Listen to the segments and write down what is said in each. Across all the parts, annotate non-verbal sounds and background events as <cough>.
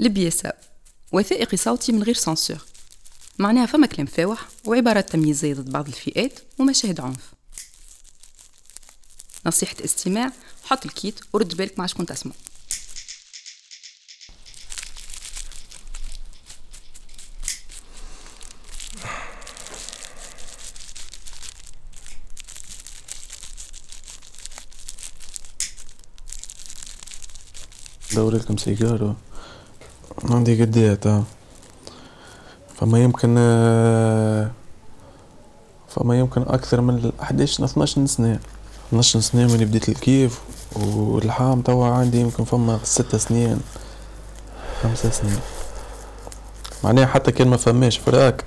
لبياسة وثائقي صوتي من غير سانسور. معناها فما كلام فاوح وعبارات تمييزية ضد بعض الفئات ومشاهد عنف. نصيحة استماع حط الكيت ورد بالك مع شكون تسمع. دوري لكم سيجارة. عندي قديه تا فما يمكن فما يمكن أكثر من 11 12 سنة 12 سنة من بديت الكيف والحام توا عندي يمكن فما ست سنين خمسة سنين. معناها حتى كان ما فماش فراك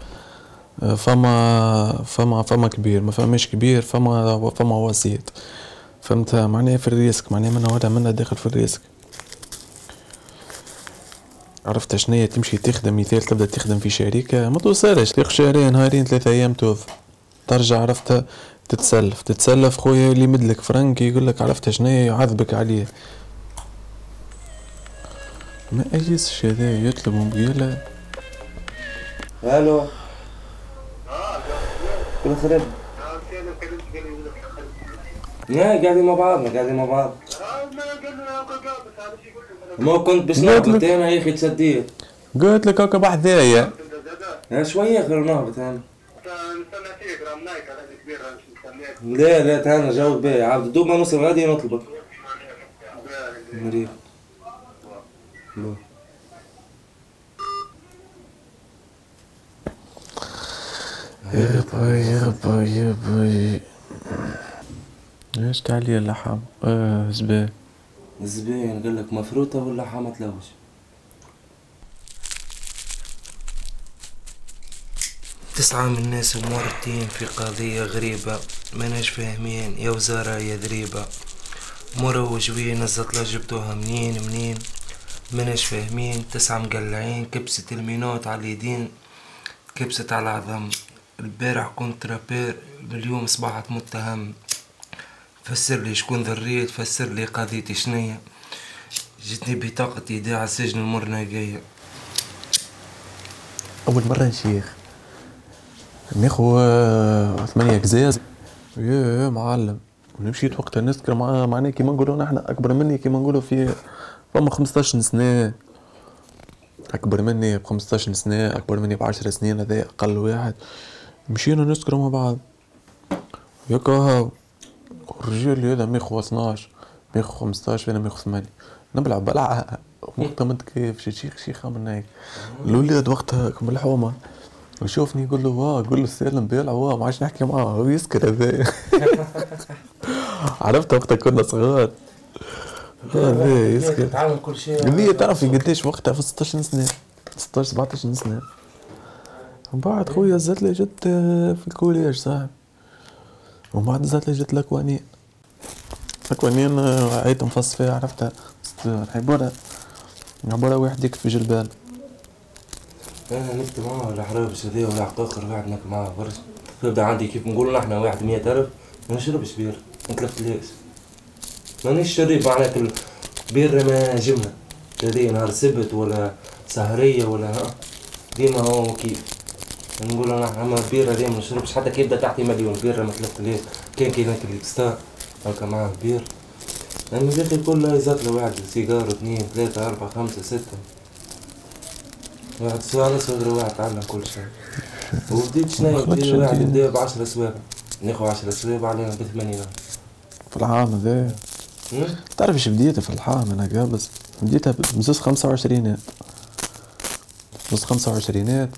فما فما فما كبير. ما فماش كبير فما فما وسيط. فهمت؟ معناها في الريسك معناها من ولا منا داخل في الريسك. عرفت شنية تمشي تخدم مثال تبدأ تخدم في شركة ما توصلش تاخد شهرين نهارين ثلاثة أيام توظف. ترجع عرفت تتسلف. تتسلف خويا اللي مدلك فرنك يقول لك عرفت شنية يعذبك عليه. ما أيس هذا يطلب مبيلة ألو. كل خير لا قاعدين مع بعضنا قاعدين مع بعض. ما كنت باش نهبط أنا يا أخي تسديت قلت لك هكا بحذايا شوية اخر نهبط أنا. لا لا تعال جاوب بيه عبد دوب ما نوصل غادي نطلبك. مريح يا باي يا باي يا باي إيش تعلي اللحم؟ آه زبال زبين قال لك مفروطة ولا حامة لوش. تسعة من الناس مورطين في قضية غريبة مناش فاهمين يا وزارة يا ذريبة. مروج وين الزطلة جبتوها منين منين؟ مناش فاهمين. تسعة مقلعين كبسة المينوت على اليدين كبسة على العظم. البارح كنت رابير اليوم صبحت متهم. فسر لي شكون ذريت فسر لي قضيتي شنية. جتني بطاقة إيداع السجن المرنا جاية أول مرة نشيخ. ناخو ثمانية قزاز. يا معلم. مشيت وقتها نذكر مع معناه كيما نقولوا نحن أكبر مني كيما نقولوا في فما 15 سنة. أكبر مني ب 15 سنة أكبر مني ب 10 سنين هذا أقل واحد. مشينا نسكروا مع بعض. ياكا الرجال هذا ماخو 12 ماخو 15 أنا ماخو 8 نبلع بلعة وقتها ما كيف؟ شيخ شيخة من هيك الولاد وقتها بالحومة ويشوفني يقول له واه يقول له سالم بيلعب واه ما عادش نحكي معاه. هو يسكر هذا. <laughs> عرفت وقتها كنا صغار. هذا يسكر تعلم كل شيء. هذه تعرف قديش وقتها في 16 سنة. 16 17 سنة. من بعد خويا زاد لي جت في الكوليج صاحب ومن بعد زاد لي جت الاكوانين الاكوانين عيت مفص فيها عرفتها عبارة عبارة واحد يكتب في جلبان أنا نكتب معاه ولا حرابش هذا ولا عقاقر واحد ناكل معاه برشا يبدا عندي كيف نقولوا نحن واحد مية ألف ما نشربش بير. نتلف لاس مانيش شريب معناها بير ما جملة هذه نهار سبت ولا سهرية ولا ها؟ ديما هو كيف نقول أنا أما بيرة هذه ما نشربش حتى كي يبدا تحتي مليون بيرة ما تلف لاس كان كي ناكل ستار هكا معاه بير يعني زيت الكل زاد له واحد سيجار اثنين ثلاثة أربعة خمسة ستة. واحد سؤال صدر واحد تعلم كل شيء. <laughs> وبديت شنو؟ بديت واحد يبدا ب 10 سوابع ناخذ 10 سوابع علينا ب 80 في العام هذا؟ تعرف إيش بديتها في الحام أنا قابس بديتها بزوز خمسة وعشرينات بزوز خمسة وعشرينات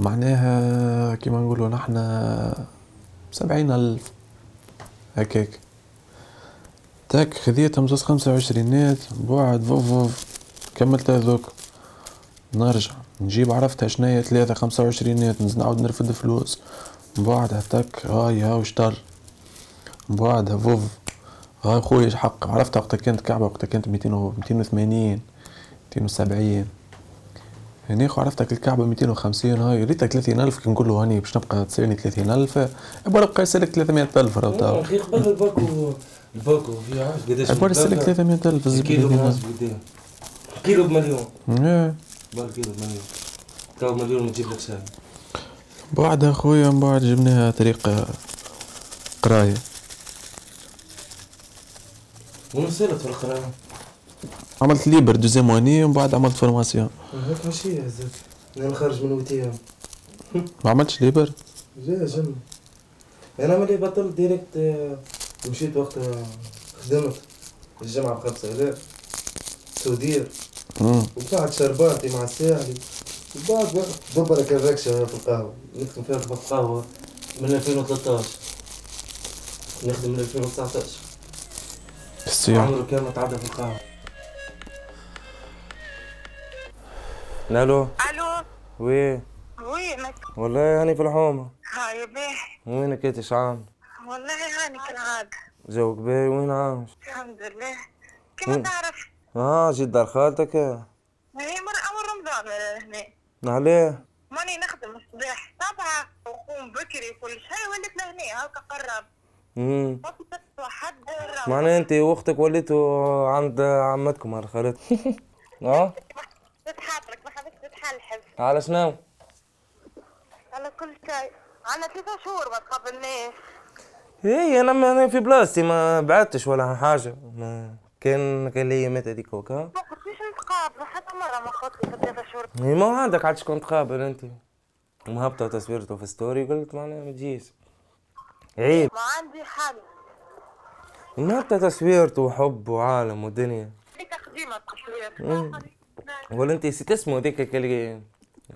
معناها كيما نقولوا نحنا سبعين ألف. هكاك. تاك خذيتها بزوز خمسة وعشرينات بعد فوف كملت هذوك. نرجع نجيب عرفتها شنية ثلاثة خمسة وعشرينات نعاود نرفد فلوس. بعدها تك هاي ها وشتر من بعدها فوف هاي خويا حق عرفتها وقتها كانت كعبة وقتها كانت ميتين وثمانين ميتين وسبعين. هني خو عرفتك الكعبة ميتين وخمسين هاي ريتك ثلاثين ألف كي نقول له هاني باش نبقى تسالني ثلاثين ألف. عبارة بقى يسألك ثلاثمية ألف راه توا أخي قبل الباكو الباكو في عارف قداش عبارة يسألك ثلاثمية ألف الكيلو كيلو بمليون. إيه. بار كيلو بمليون. تو مليون ما تجيب لك شاي بعد أخويا من بعد جبناها طريقة قراية. ونصلت في القراءة عملت ليبر دوزيام واني ومن بعد عملت فورماسيون. هيك ماشي هذاك أنا خارج من وتيام ما عملتش ليبر؟ لا جن أنا ملي بطلت ديريكت آه، مشيت وقتها خدمت. الجامعة بخمسة آلاف سودير. وبعد شرباتي مع الساحلي وبعد بقى دبرك الركشة في القهوة. نخدم فيها في القهوة من 2013 نخدم من 2019 السياح. عمره كان متعدى في القهوة. ألو ألو؟ oui. وينك؟ والله هاني في الحومة. هاي باهي وينك أنت؟ شعان والله هاني كالعادة جوك باهي وين عايش؟ الحمد لله. مم. تعرف آه جيت دار خالتك. هي مرة أول رمضان هنا عليه ماني نخدم الصباح. سبعة وقوم بكري وكل شيء وليت لهنا هاكا قرب. امم وقت حد الروح. معناه أنت وأختك وليتوا عند عمتكم على خالتك <laughs> آه؟ على شنو على كل شيء. أنا ثلاثة شهور ما تقابلناش إيه أنا ما في بلاصتي ما بعدتش ولا حاجة. ما كان كان لي متى هذيك وكا ما قلتليش نتقابلوا حتى مرة ما قلت لي ثلاثة شهور. إيه ما عندك عاد شكون تقابل أنت؟ مهبطة تصويرته في ستوري قلت معناها ما تجيش. عيب. ما عندي حل. مهبطة تصويرته وحب وعالم ودنيا. هيك قديمة التصوير. ولا أنت نسيت اسمه ذيك اللي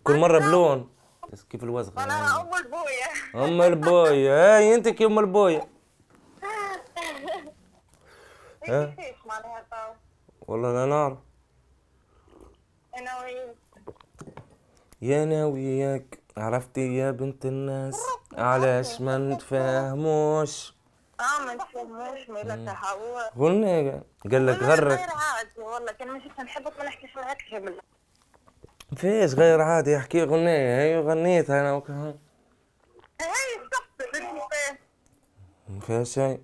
كل مرة بلون. بس كيف الوزغة أنا أول بويا أم البوية. هاي أنت كي أم تو والله لا نعرف أنا وياك. يا أنا وياك عرفتي يا بنت الناس؟ علاش ما نتفاهموش؟ آه ما نفهموش ميلتها هو قلنا قال لك غرك. والله كان ماشي نحبك ما نحكيش معاك جملة فيش غير عادي احكي غنية. هي غنيتها أنا وكها بالنسبة ما فيها شيء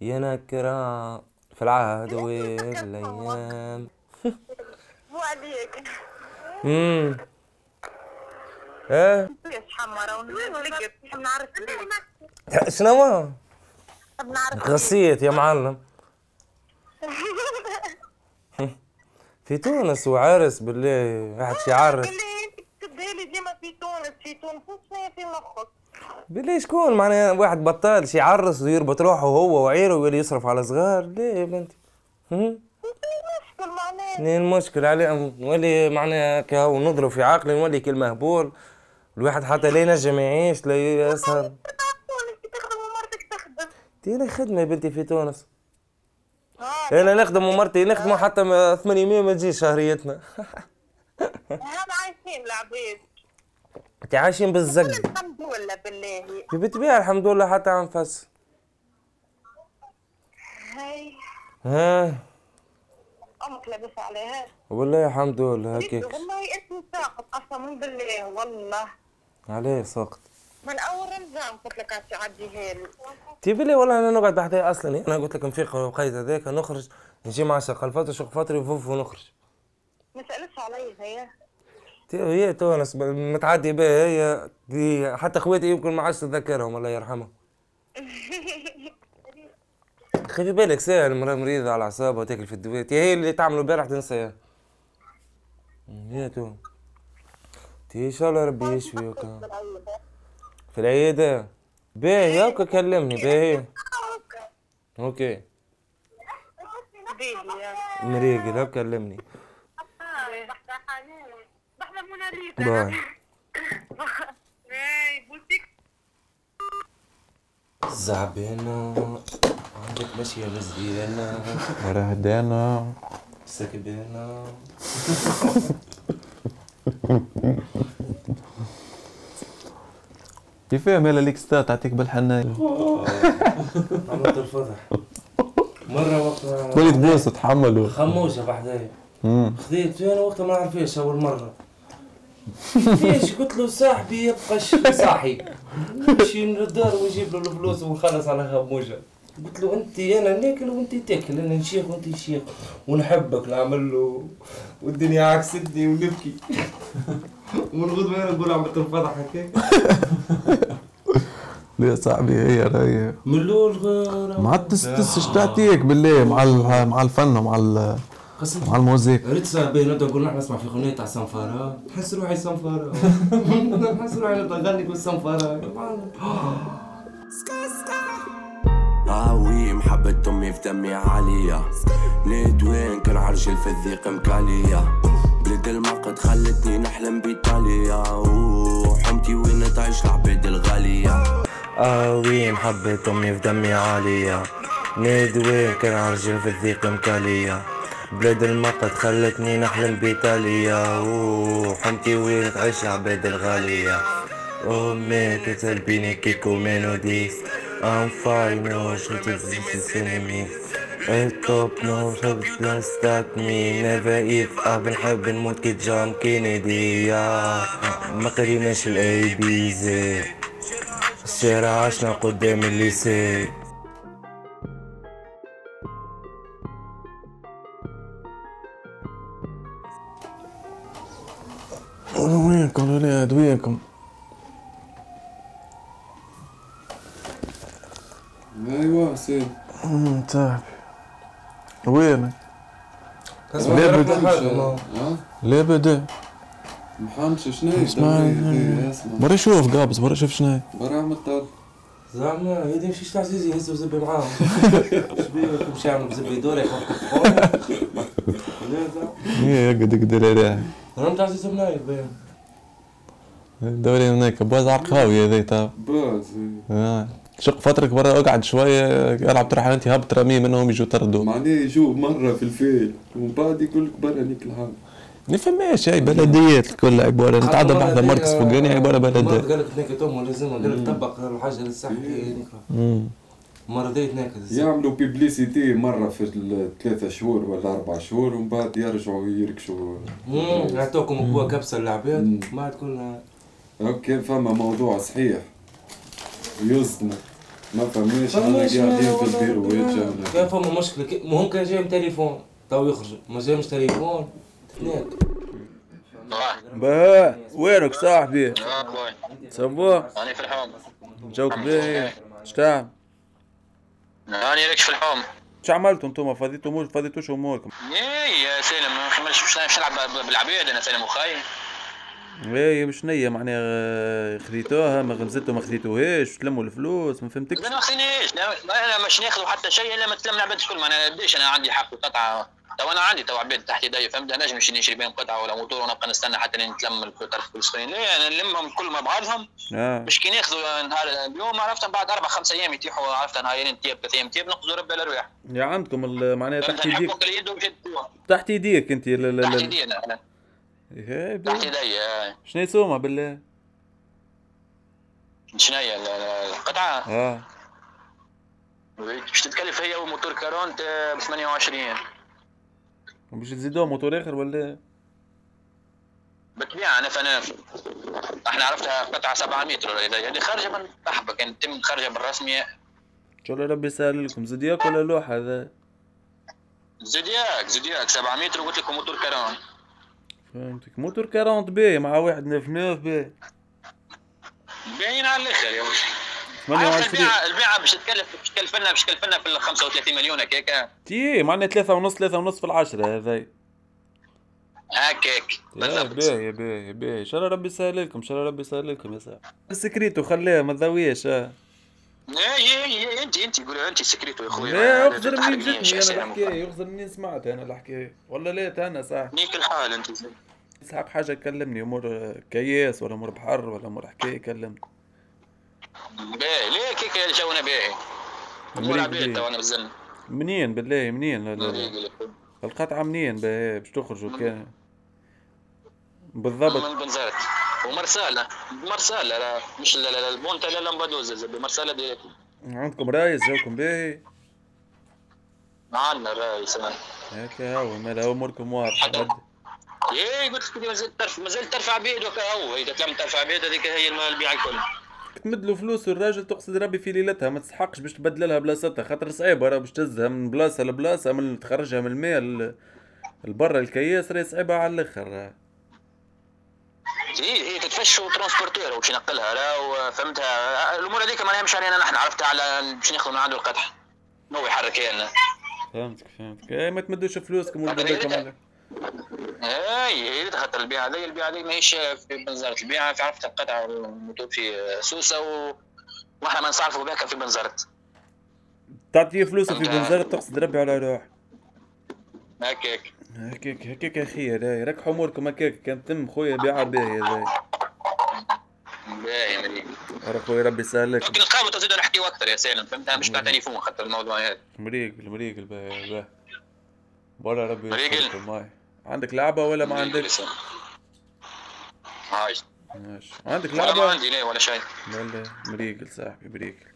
يا نكرة في العهد والأيام. <laughs> مو عليك. امم إيه؟ شنو غسيت يا معلم. <laughs> في تونس وعرس بالله واحد شي تكتبها لي ديما في تونس في تونس في مخك. بالله شكون؟ معناها واحد بطال شي يعرس ويربط روحه هو وعيله ويولي يصرف على صغار. ليه يا بنتي؟ هم؟ مشكل معناه شنو المشكل عليه نولي معناها كا ونضرب في عقلي نولي كل مهبول الواحد حتى لا ينجم يعيش لا يسهر. ديري خدمة يا بنتي في تونس. أنا نخدم ومرتي نخدموا حتى ما 800 ما تجيش شهريتنا. <laughs> هم عايشين العباد انت عايشين بالزق الحمد لله بالله. بالطبيعة الحمد لله حتى عم فس هاي. ها؟ أمك لابسه عليها. والله الحمد لله هكيك. والله اسمي ساقط قسما بالله والله. عليه ساقط. من أول رمضان قلت لك تعديها لي تيبي لي والله أنا نقعد بحدها أصلا. أنا قلت لك نفيق وقيت هذاك نخرج نجي مع شقلفات وشق فتري وفوف ونخرج. ما سألتش علي هي. تي- هي تونس متعدي بها هي دي حتى اخواتي يمكن ما عادش تذكرهم الله يرحمها <laughs> خلي بالك ساعة المرأة مريضة على أعصابها وتاكل في الدوات هي اللي تعملوا البارح تنساها يا تو. تي إن شاء الله ربي يشفي وكا في العيادة باهي هاكا كلمني باهي OK. مريقل هاكا كلمني. bye. زعبانة عندك ماشية مزيانة وراه هدانا سكبانة <laughs> كيفاه؟ مالا ليك ستا تعطيك بالحناية <laughs> عملت الفضح. مرة وقت تولي تبوس تحملوا خموشة بحدايا. خذيت أنا وقتها ما نعرفش أول مرة. ليش قلت له صاحبي يبقى صاحي. نمشي للدار ونجيب له الفلوس ونخلص على خموشة. قلت له أنت أنا ناكل وانت تاكل أنا نشيخ وأنت شيخ. ونحبك نعمل له والدنيا عكستني ونبكي. <laughs> ونغدوة أنا نقول عملت الفضح هكاك لا صاحبي هي راهي من الأول غير مع التس تس تعطيك بالله مع ال- مع الفن ومع مع الموسيقى ريت صار بين نبدأ نقول نحن نسمع في أغنية تاع صنفاره نحس روحي صنفاره نحس <laughs> روحي نبدا نغني نقول صنفاره هاوي محبة أمي في دمي عالية. نيت وين؟ كان عرجل في الذيق مكالية. بلد المقد خلتني نحلم بإيطاليا. وحمتي وين تعيش العبيد الغالية. آوي محبة أمي في دمي عالية. نيد وين؟ كان عرجل في الذيق مكالية. بلاد المقد خلتني نحلم بإيطاليا. وحمتي وين تعيش العباد الغالية. أمي كتلبيني كيكو ميلوديز I'm fine وش تزيد التوب نو حب لاستات مي نيفر ايف اب نحب نموت كي جون كينيدي ما قريناش الاي بي زي الشارع عشنا قدام الليسي وينكم الولاد وينكم؟ أيوه سير أمم، صاحبي وينك؟ اسمع لا رحنا بد- حاجة ما- ها؟ لا بدا محمش شنو اسمع اسمع. برا شوف قابس برا شوف شنو برا مطر زعما يدي مشيش تاع زيزي يهزوا زبي معاهم. شبيه مشي يعمل بزبي دوري زعما هي يقعد يقدر عليها أنا نتاع زيزو منايف باين دوري هناك باز عرقاوي هذي تا. باز آه. شق فترك برا اقعد شوية العب تروح انت هبط رمي منهم يجوا طردوا معناه يجوا مرة في الفيل ومن بعد يقول لك برا نيك الحال ما فماش هاي بلديات الكل عباره نتعدى بحذا مركز فوقاني عباره مرة بلديات قالت هناك توم لازم قال لك طبق الحاجة للصحة أمم. مرة ديت هناك يعملوا بيبليسيتي مرة في الثلاثة شهور ولا أربع شهور ومن بعد يرجعوا يركشوا. نعطوكم قوة كبسة للعباد. ما كلها أوكي فما موضوع صحيح. يوزنا ما فماش أنا قاعدين ما- في البيروات كان جانا فما مشكلة. كي- ما هم كان جايهم تليفون تو يخرجوا ما جايهمش تليفون هناك با وينك صاحبي؟ سبوه أنا في الحوم. جوك باهي شتعمل أنا لك في الحوم. شو عملتوا أنتم فضيتوا مو فضيتوش أموركم. إيه يا سالم ما مش مش نلعب بالعبيد أنا سالم وخاي إيه مش نية معناها آه، خذيتوها ما غمزتوا ما خذيتوهاش تلموا الفلوس ما فهمتكش؟ ما خذينيش أنا مش ناخذ حتى شيء إلا ما تلم العباد كل ما أنا قديش أنا عندي حق قطعه تو أنا عندي تو عباد تحت يدي فهمت؟ أنا نجم نشري بهم قطعة ولا موتور ونبقى نستنى حتى نتلم الفلسطيني لا أنا نلمهم كل مع بعضهم. آه. مش كي ناخذوا نهار اليوم عرفت؟ بعد أربع خمس أيام يتيحوا عرفت؟ نهارين تياب ثلاث أيام تياب نقصدوا رب الأرواح. يا عندكم معناها تحت يديك تحت يديك أنت تحت يدينا تحت باهي. يدي آه. شنو يسومها بالله شنو هي ال- ال- القطعة؟ آه. باش تتكلف هي وموتور quarante ب 28 باش تزيدوها موتور آخر ولا؟ بالطبيعه انا فانا إحنا عرفتها قطعة 7 متر ولا اذا هذه خارجة من بحبه كانت تم خارجة بالرسمي ان شاء الله ربي يسهل لكم زودياك ولا لوحة هذا؟ زودياك زودياك 7 متر وقلت لكم موتور quarante. فهمتك. موتور 40 باهي مع واحد 99 باهي باين على الآخر يا وش عرفت 28 البيعه البيعة باش تكلف باش تكلف لنا باش تكلف لنا في ال 35 مليون هكاك. تي معناها ثلاثة ونص ثلاثة ونص في العشرة هذا هكاك. بالضبط. باهي باهي باهي. إن شاء الله ربي يسهل لكم إن شاء الله ربي يسهل لكم يا صاحبي. السكريتو خليها ما تضويش آه اي اي اي انت انت قولوا انت سكريتو يا خويا لا لا يخزر منين تحرقنيش جتني يا أنا. الحكاية يخزر منين سمعت أنا الحكاية ولا ليت أنا صح. نيك الحال انت صاحب حاجة كلمني امور كياس ولا امور بحر ولا امور حكايه كلمني باهي ليه كيك جونا باهي امور عبيد. تو أنا بالزن منين بالله منين؟ لا لا لا. القطعة منين باهي باش تخرجوا كان بالضبط. من بنزرت ومرسالة مرسالة لا مش لا لا البونتا لا لمبادوزة مرسالة direct عندكم رايس جاوكم باهي عندنا الرئيس أنا. هكا هو مالا اموركم واضحه. إيه قلت لك ما زلت ترفع ما زلت ترفع بيد هو إذا تلم ترفع بيد هذيك هي البيع الكل تمد له فلوس الراجل تقصد ربي في ليلتها ما تستحقش باش تبدل لها بلاصتها خاطر صعيبة راه باش تهزها من بلاصة لبلاصة من تخرجها من الماء لبرا الكياس راهي صعيبة على الآخر هي هي تتفش و transporteur وباش ينقلها لا فهمتها الأمور هذيك معناها مش علينا نحن عرفتها على باش ناخذ من عنده القدح هو يحرك لنا فهمتك فهمتك. اي ما تمدوش فلوسكم على اي هي خاطر البيعة هذه البيعة هذه ماهيش في بنزرت البيعة في عرفت القطع في سوسة و... وإحنا ما نصرفوا بها في بنزرت تعطيه فلوسه في. بنزرت تقصد ربي على روح هكاك. هكاك هكاك يا خير هاي ركحوا أموركم هكاك كان تم خويا بيعها باهية زي باهي مريك ورا خويا ربي يسهل لك ممكن نتقابلوا تزيد نحكيو أكثر يا سالم. فهمت؟ مش بتاع تليفون خاطر الموضوع هذا. مريق المريق الباهي باهي برا ربي مريقل. عندك لعبة ولا ما عندكش؟ هاي ماشي. عندك ولا ما؟ عندي لا ولا شيء. ولا مريقل صاحبي مريقل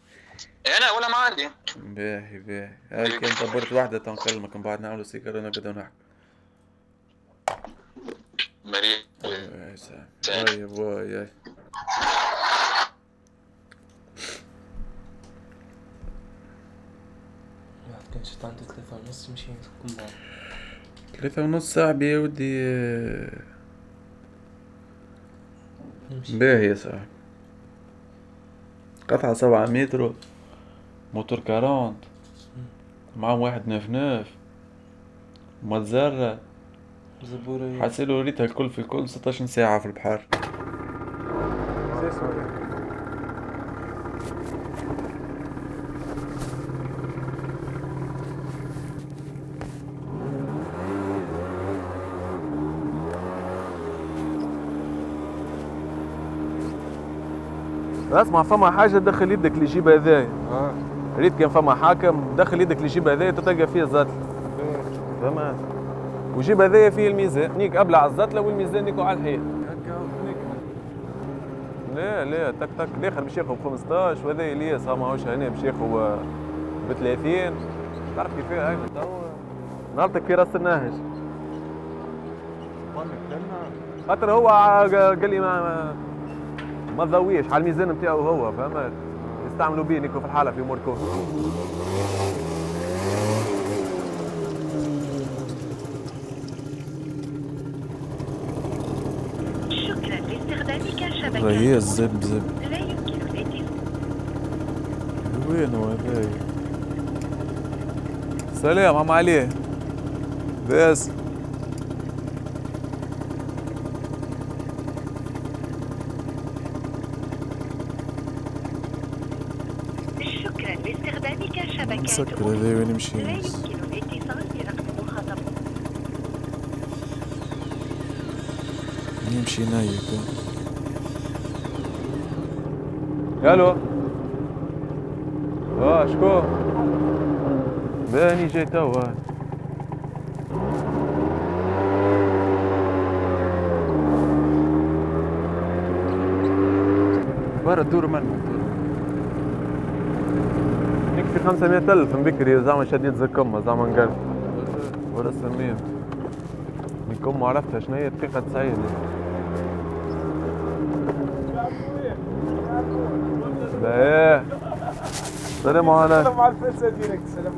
أنا ولا ما عندي. باهي باهي. هاي كان دبرت واحدة تنكلمك من بعد نعملوا سيجارة نقعدوا نحكي باهي صاحبي bye bye هاي واحد كان شفت عنده ثلاثة ونص يكون بعض ثلاثة ونص صاحبي يا ودي باهي يا صاحبي قطعة سبعة متر موتور كارونت. معاهم واحد ناف ناف متزرة زبورة. حاسيلو ريتها الكل في الكل 16 ساعة في البحر. اسمع فما حاجة دخل يدك اللي يجيب هذايا ريت كان فما حاكم دخل يدك اللي يجيب هذايا تلقى فيه الزتلة فهمت وجيب هذايا فيه الميزان. نيك ابلع الزتلة والميزان نيكو على الحيط لا لا تك تك. الآخر باش ياخذ ب 15 وهذا إلياس. ها ماهوش هنا باش ياخذ ب 30 تعرف كيفاه هاي تو. نهارتك في راس النهج خاطر هو قال لي ما ما, تضويش. على الميزان نتاعو هو فهمت؟ يستعملوا بيه نيكو في الحالة في امور كون شكرا لاستخدامك شبكة هي الزب زب لا يمكن الاتصال وين هو هذايا سلام عم علي بس شكرا لاستخدامك شبكة مسكر هذايا وين لا مشي يمكن مشينا ياك ألو واه شكون باني جاي توا. برا دور من نكفي 500 ألف من بكري زعما شديد زكمة زعما نقلب ولا سميه نكون عرفتها شنو هي؟ دقيقة 90 إيه. السلام عليكم السلام على الفلسه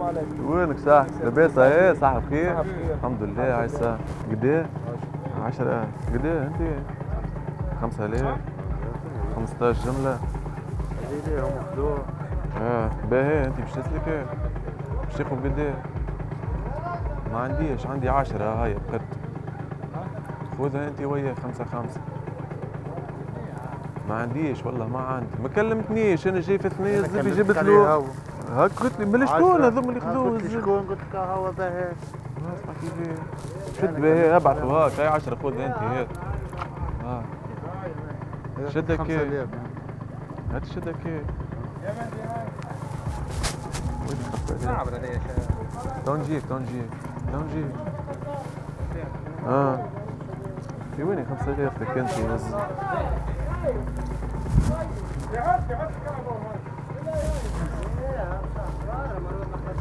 عليكم وينك صح لاباس إيه صح بخير الحمد لله. عيسى قد إيه؟ 10000 قد إيه أنت؟ 5000 15 جملة. هذه آه باهي إيه؟ أنت باش تسلك باش تاخذ قد ما عنديش. عندي 10 هاي بقت خذها أنت ويا خمسة خمسة. ما عنديش والله ما عندي. ما كلمتنيش أنا جاي في ثنية الزبي جبت له. هاك قلت لي من شكون؟ هذوما اللي خذوه شكون؟ قلت لك هو باهي. شد به ابعثوا هاك هاي 10 خذ أنت هات ها شدك كيف؟ هات شدك كيف؟ تو نجيك تو نجيك تو نجيك آه. في وين 5000 لك انت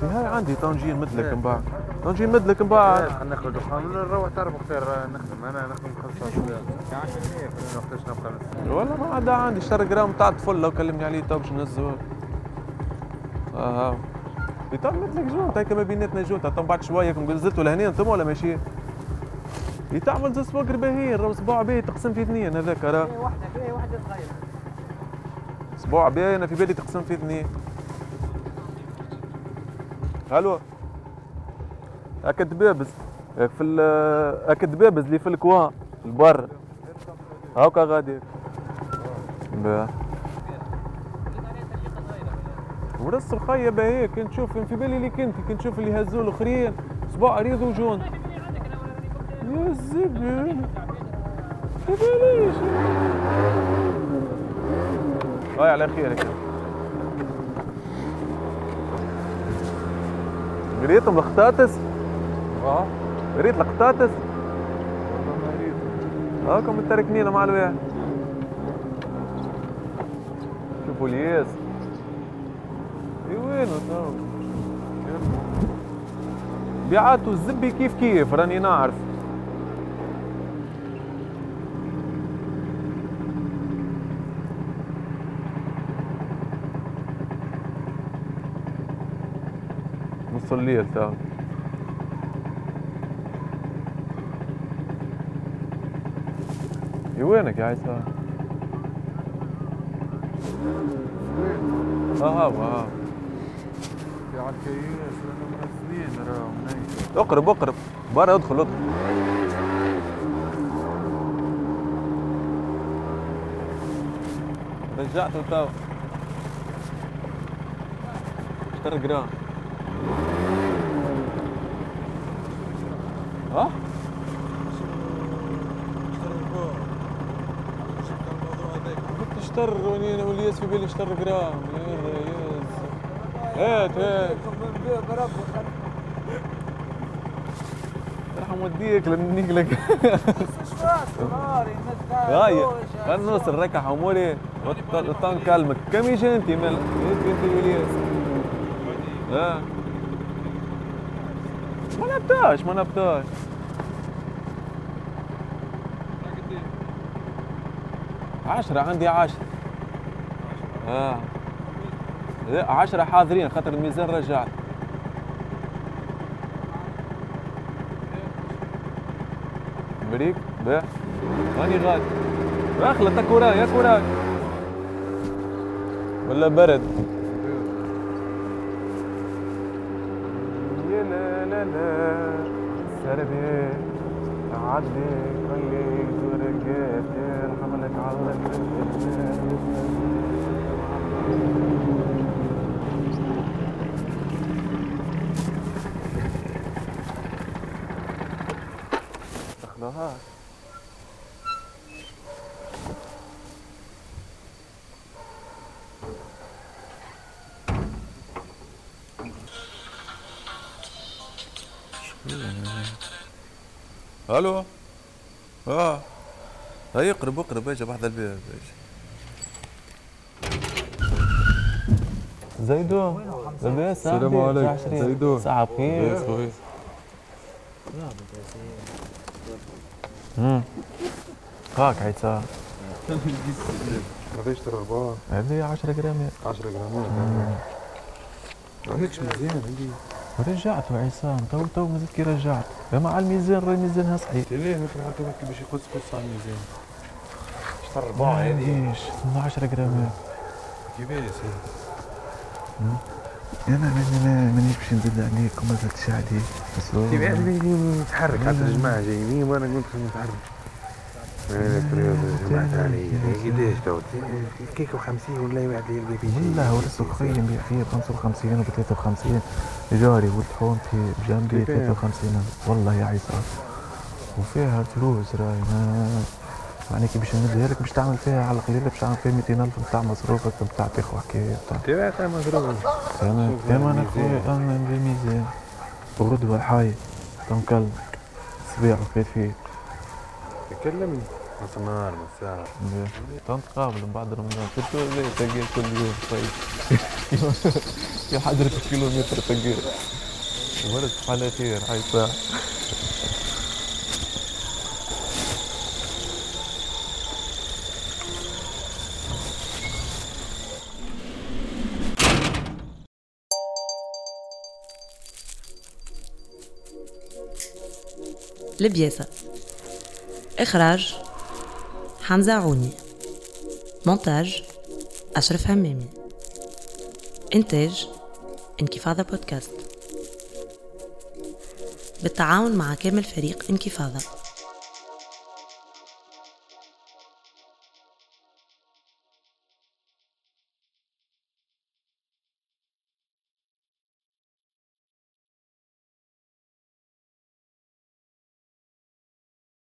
هاي عندي طنجين مثلك من بعد نجي نمدلك من بعد ناخذ دخان نروح تعرف اختار نخدم. أنا نخدم 15 ساعه وقتاش نبقى والله ما عدا عندي اشتري جرام تاع الطفل لو كلمني عليه تو باش نهزو آه. ها تو مثلك جونت هيك ما بيناتنا جونت تو بعد شوية كون لهنا أنتم ولا ماشيين؟ يتعمل زي سواقر باهيين راهو أسبوع باهي تقسم في اثنين هذاك راه. واحدة فيه واحدة صغيرة. أسبوع باهي أنا في بالي تقسم في اثنين. ألو؟ أكد بابز. ياك في ال- أكد بابز اللي في الكوان البر. هاكا غادي. باه. ورس الخية باهي كنت نشوف في بالي اللي كنت كنت نشوف اللي هزوا الأخرين. صباع عريض وجون. يا الزبل ما باليش هاي على خيرك قريتهم الخطاتس؟ آه. قريت الخطاتس؟ والله ما قريت هاكم متركنين مع الواحد شوفوا الياس اي وينو تو بيعاتوا الزبي كيف كيف؟ راني نعرف. الليل تو يا وينك يا عيسى؟ ها ها ها في الكياس لأنه منزلين راهو منيل اقرب اقرب. برا ادخل ادخل. رجعته تو اشترى جرام ها؟ أنا والياس في بالي يا رياس هات هات. راح موديك لنيك لك. <laughs> هاي خلنا نوصل ركع حموري وطن كلمك. كم يجي أنت؟ مال أنت والياس ما نبتاش ما نبتاش عشرة عندي عشرة. آه. لا عشرة حاضرين خاطر الميزان رجعت بريك باه راني غادي. اخلط تك وراي ياك وراي. ولا برد؟ يا لا لا لا. سردي تعدي ألو؟ آه. هاي اقرب اقرب. اجا بحذا الباب اجا زيدو لاباس السلام عليكم. زيدو. ساعة بخير لاباس خويا. امم هاك عيسى ترى البار هذه 10 جرام. 10 جرامات. هذيكش مزيان عندي. رجعت عصام تو تو مازلت كي رجعت. مع الميزان راه ميزانها صحيح. ليه حتى هيك باش يقص قص على الميزان. اشتر ما عنديش. 10 جرامات كيفاش أنا ماني مانيش باش نزيد عليك وما زدتش عليك بس هو- كيف نتحرك حتى الجماعة جايين وأنا قلت نتحرك. مالك رياضة جمعت علي قداش تو؟ كيكو 50 ولا واحد يلقى فيه شيء والله هو لسه خي نبيع فيه ب 55 وب 53 جاري والطحون في بجنبي كيفاه؟ 53 والله يا عيسى. وفيها فلوس راهي ما يعني كي باش نمدها لك باش تعمل فيها على القليله باش تعمل فيها 200 ألف بتاع مصروفك بتاع تاخو حكايه مضروب أنا شوف كما أنا أنا بالميزان وغدوه حي تنكل صبيح وخير فيه تكلمني نص النهار من الساعة تنتقابل من بعد رمضان. شفتوا زي تلقى كل يوم؟ طيب. <laughs> في حضرة كيلومتر تلقى ولد على خير هاي ساعة. لبياسة إخراج حمزة عوني. مونتاج أشرف همامي إنتاج انكفاضة بودكاست. بالتعاون مع كامل فريق انكفاضة.